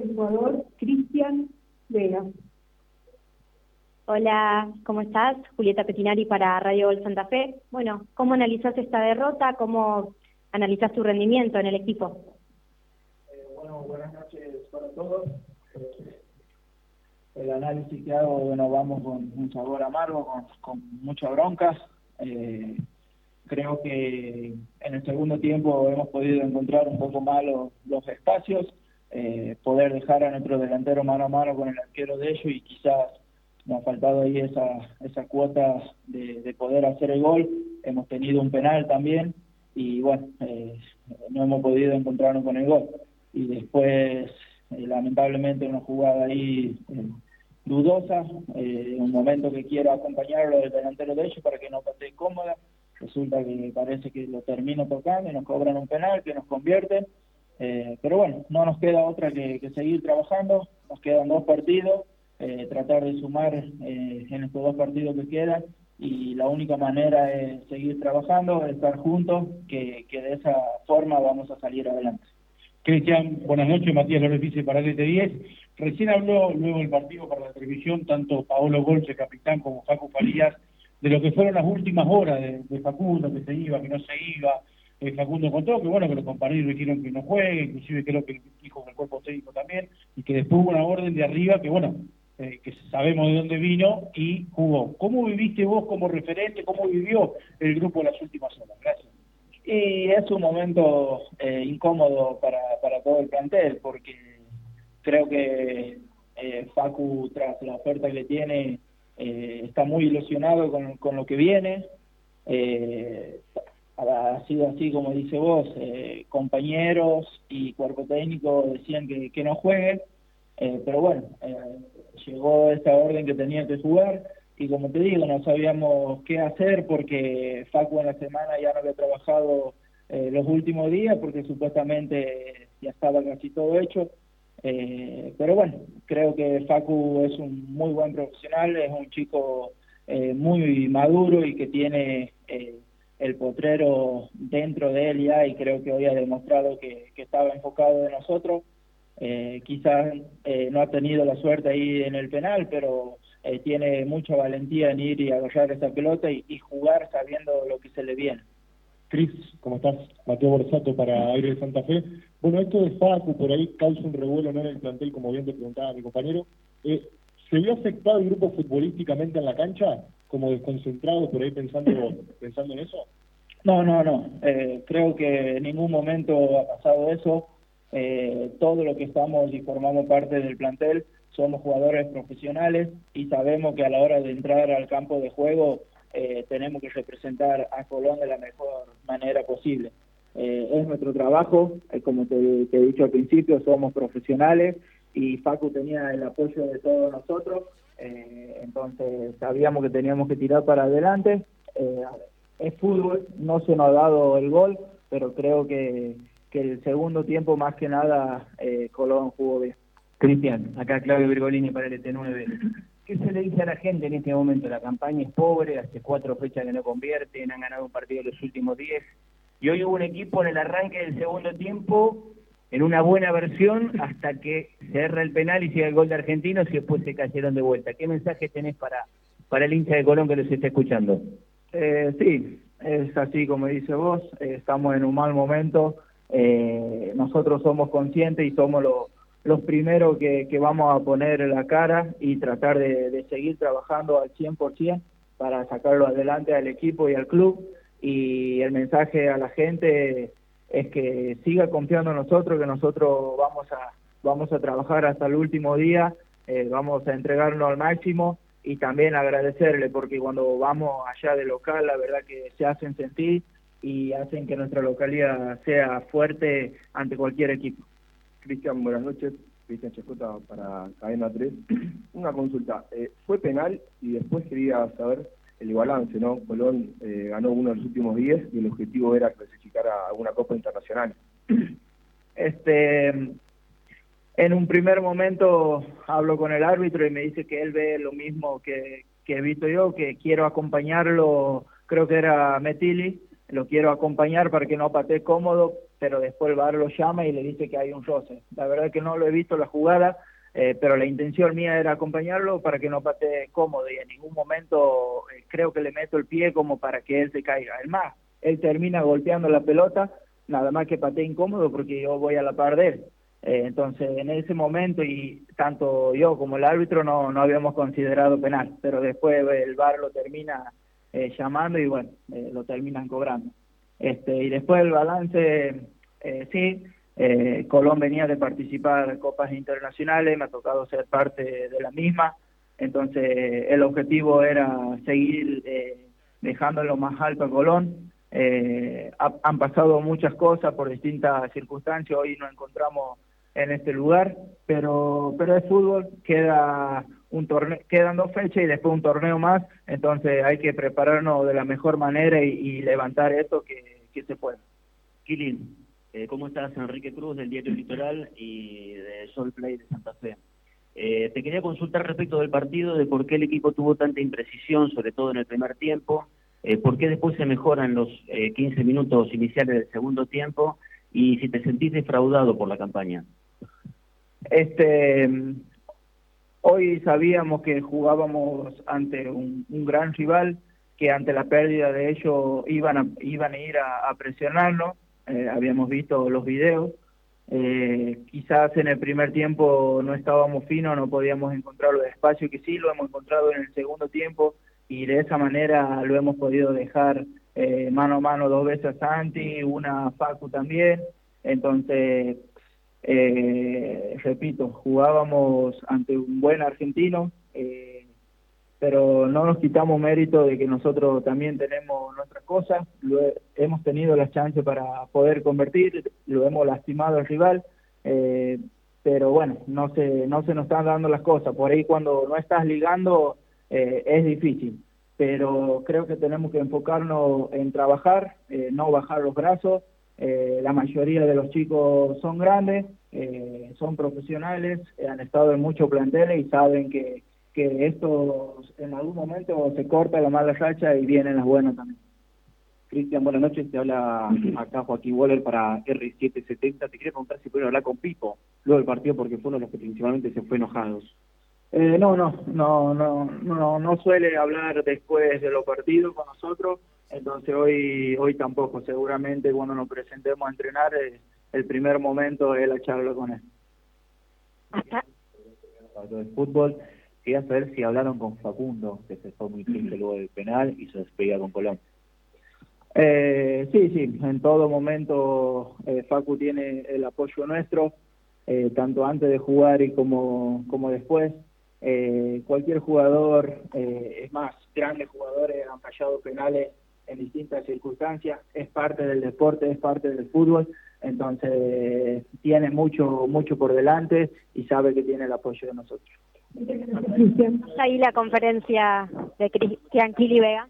el jugador Cristian Vega. Hola, ¿cómo estás? Julieta Petinari para Radio Gol Santa Fe. Bueno, ¿cómo analizas esta derrota? ¿Cómo analizas tu rendimiento en el equipo? Eh, bueno, buenas noches para todos. Eh, el análisis que hago, bueno, vamos con un sabor amargo, con, con mucha bronca. Eh, creo que en el segundo tiempo hemos podido encontrar un poco más los, espacios, eh, poder dejar a nuestro delantero mano a mano con el arquero de ellos y quizás nos ha faltado ahí esa, esa cuota de, poder hacer el gol. Hemos tenido un penal también y bueno, eh, no hemos podido encontrarnos con el gol. Y después, eh, lamentablemente, una jugada ahí dudosa, un momento que quiero acompañarlo del delantero de ellos para que no pase cómoda resulta que parece que lo termino tocando y nos cobran un penal que nos convierten. Eh, pero bueno, no nos queda otra que, seguir trabajando, nos quedan dos partidos, eh, tratar de sumar eh, en estos dos partidos que quedan y la única manera es seguir trabajando, estar juntos, que, de esa forma vamos a salir adelante. Cristian, buenas noches, Matías Lorefice para el 10 Recién habló luego del partido para la televisión tanto Paolo Golce, capitán, como Facu Farías, de lo que fueron las últimas horas de, Facundo, que se iba, que no se iba. Eh, Facundo contó que bueno, que los compañeros dijeron que no juegue, inclusive creo que dijo que el cuerpo técnico también, y que después hubo una orden de arriba que bueno, eh, que sabemos de dónde vino y jugó. ¿Cómo viviste vos como referente? ¿Cómo vivió el grupo las últimas horas? Gracias. Y es un momento eh, incómodo para, para todo el plantel, porque creo que Facu, tras la oferta que tiene, eh, está muy ilusionado con, con, lo que viene. Eh, ha sido así como dice vos, eh, compañeros y cuerpo técnico decían que, que no juegue, pero bueno, llegó esta orden que tenía que jugar y como te digo, no sabíamos qué hacer porque Facu en la semana ya no había trabajado los últimos días porque supuestamente ya estaba casi todo hecho eh, pero bueno, creo que Facu es un muy buen profesional, es un chico eh, muy maduro y que tiene eh, el potrero dentro de él ya y creo que hoy ha demostrado que, estaba enfocado en nosotros. quizás no ha tenido la suerte ahí en el penal, pero tiene mucha valentía en ir y agarrar esa pelota y, y jugar sabiendo lo que se le viene. Cris, ¿cómo estás? Mateo Borsato para Aire de Santa Fe. Bueno, esto de Facu por ahí causa un revuelo ¿no? en el plantel, como bien te preguntaba mi compañero. ¿Se vio afectado el grupo futbolísticamente en la cancha? ¿Como desconcentrado por ahí pensando, pensando en eso? No, no, no. Eh, creo que en ningún momento ha pasado eso. Eh, todo lo que estamos y formamos parte del plantel somos jugadores profesionales y sabemos que a la hora de entrar al campo de juego eh, tenemos que representar a Colón de la mejor manera posible. Eh, es nuestro trabajo, eh, como te, he dicho al principio, somos profesionales y Facu tenía el apoyo de todos nosotros, entonces sabíamos que teníamos que tirar para adelante. es fútbol, no se nos ha dado el gol, pero creo que, que el segundo tiempo más que nada Colón jugó bien. Cristian, acá Claudio Virgolini para el ET9. ¿Qué se le dice a la gente en este momento? La campaña es pobre, hace cuatro fechas que no convierten, han ganado un partido los últimos diez. Y hoy hubo un equipo en el arranque del segundo tiempo en una buena versión hasta que se erra el penal y llega el gol de Argentinos y después se cayeron de vuelta. ¿Qué mensaje tenés para, para el hincha de Colón que los está escuchando? Eh, sí, es así como dice vos, eh, estamos en un mal momento, eh, nosotros somos conscientes y somos los los primeros que, que, vamos a poner la cara y tratar de, seguir trabajando al 100% para sacarlo adelante al equipo y al club. Y el mensaje a la gente es que siga confiando en nosotros, que nosotros vamos a, vamos a trabajar hasta el último día, eh, vamos a entregarnos al máximo y también agradecerle porque cuando vamos allá de local, la verdad que se hacen sentir y hacen que nuestra localidad sea fuerte ante cualquier equipo. Cristian, buenas noches. Cristian Chescota para Cadena 3. Una consulta. Eh, ¿Fue penal? Y después quería saber el balance, ¿no? Colón eh, ganó uno de los últimos 10 y el objetivo era clasificar a alguna Copa Internacional. Este, en un primer momento hablo con el árbitro y me dice que él ve lo mismo que, que he visto yo, que quiero acompañarlo, creo que era Metili, lo quiero acompañar para que no patee cómodo, pero después el bar lo llama y le dice que hay un roce. La verdad que no lo he visto la jugada, eh, pero la intención mía era acompañarlo para que no patee cómodo y en ningún momento eh, creo que le meto el pie como para que él se caiga. El más, él termina golpeando la pelota, nada más que patee incómodo porque yo voy a la par de él. Eh, entonces, en ese momento, y tanto yo como el árbitro no, no habíamos considerado penal, pero después el VAR lo termina llamando y bueno, lo terminan cobrando. Este, y después el balance, sí, eh, Colón venía de participar en copas internacionales, me ha tocado ser parte de la misma, entonces el objetivo era seguir eh, lo más alto a Colón. Eh, han pasado muchas cosas por distintas circunstancias, hoy nos encontramos en este lugar, pero pero es fútbol, queda un torneo, quedan dos fechas y después un torneo más, entonces hay que prepararnos de la mejor manera y, levantar esto que, que se pueda. Kilin, eh, ¿Cómo estás? Enrique Cruz del Diario Litoral y de Sol Play de Santa Fe. Eh, te quería consultar respecto del partido, de por qué el equipo tuvo tanta imprecisión, sobre todo en el primer tiempo, eh, por qué después se mejoran los 15 minutos iniciales del segundo tiempo y si te sentís defraudado por la campaña. Este, hoy sabíamos que jugábamos ante un, gran rival, que ante la pérdida de ellos iban a, iban a ir a, a presionarlo eh, habíamos visto los videos. Eh, quizás en el primer tiempo no estábamos finos, no podíamos encontrar los espacios que sí lo hemos encontrado en el segundo tiempo y de esa manera lo hemos podido dejar eh, mano a mano dos veces a Santi, una a Facu también. Entonces, repito, jugábamos ante un buen argentino. Eh, pero no nos quitamos mérito de que nosotros también tenemos nuestras cosas, hemos tenido la chance para poder convertir, lo hemos lastimado al rival, eh, pero bueno, no se, no se nos están dando las cosas, por ahí cuando no estás ligando eh, es difícil, pero creo que tenemos que enfocarnos en trabajar, eh, no bajar los brazos, la mayoría de los chicos son grandes, son profesionales, han estado en muchos planteles y saben que que esto en algún momento se corta la mala racha y vienen las buenas también. Cristian, buenas noches. Te habla acá Joaquín Waller para R770. Te quería preguntar si pudieron hablar con Pipo luego del partido porque fue uno de los que principalmente se fue enojados. Eh, no, no, no, no, no, no suele hablar después de los partidos con nosotros, entonces hoy, hoy tampoco. Seguramente cuando nos presentemos a entrenar, eh, el primer momento es la charla con él. De fútbol, Quería saber si hablaron con Facundo, que se fue muy triste luego del penal y se despedía con Colón. Eh, sí, sí, en todo momento eh, Facu tiene el apoyo nuestro, eh, tanto antes de jugar y como, como después. Eh, cualquier jugador, es más, grandes jugadores han fallado penales en distintas circunstancias, es parte del deporte, es parte del fútbol, entonces tiene mucho, mucho por delante y sabe que tiene el apoyo de nosotros. Ahí la conferencia de Cristian Kili Vega.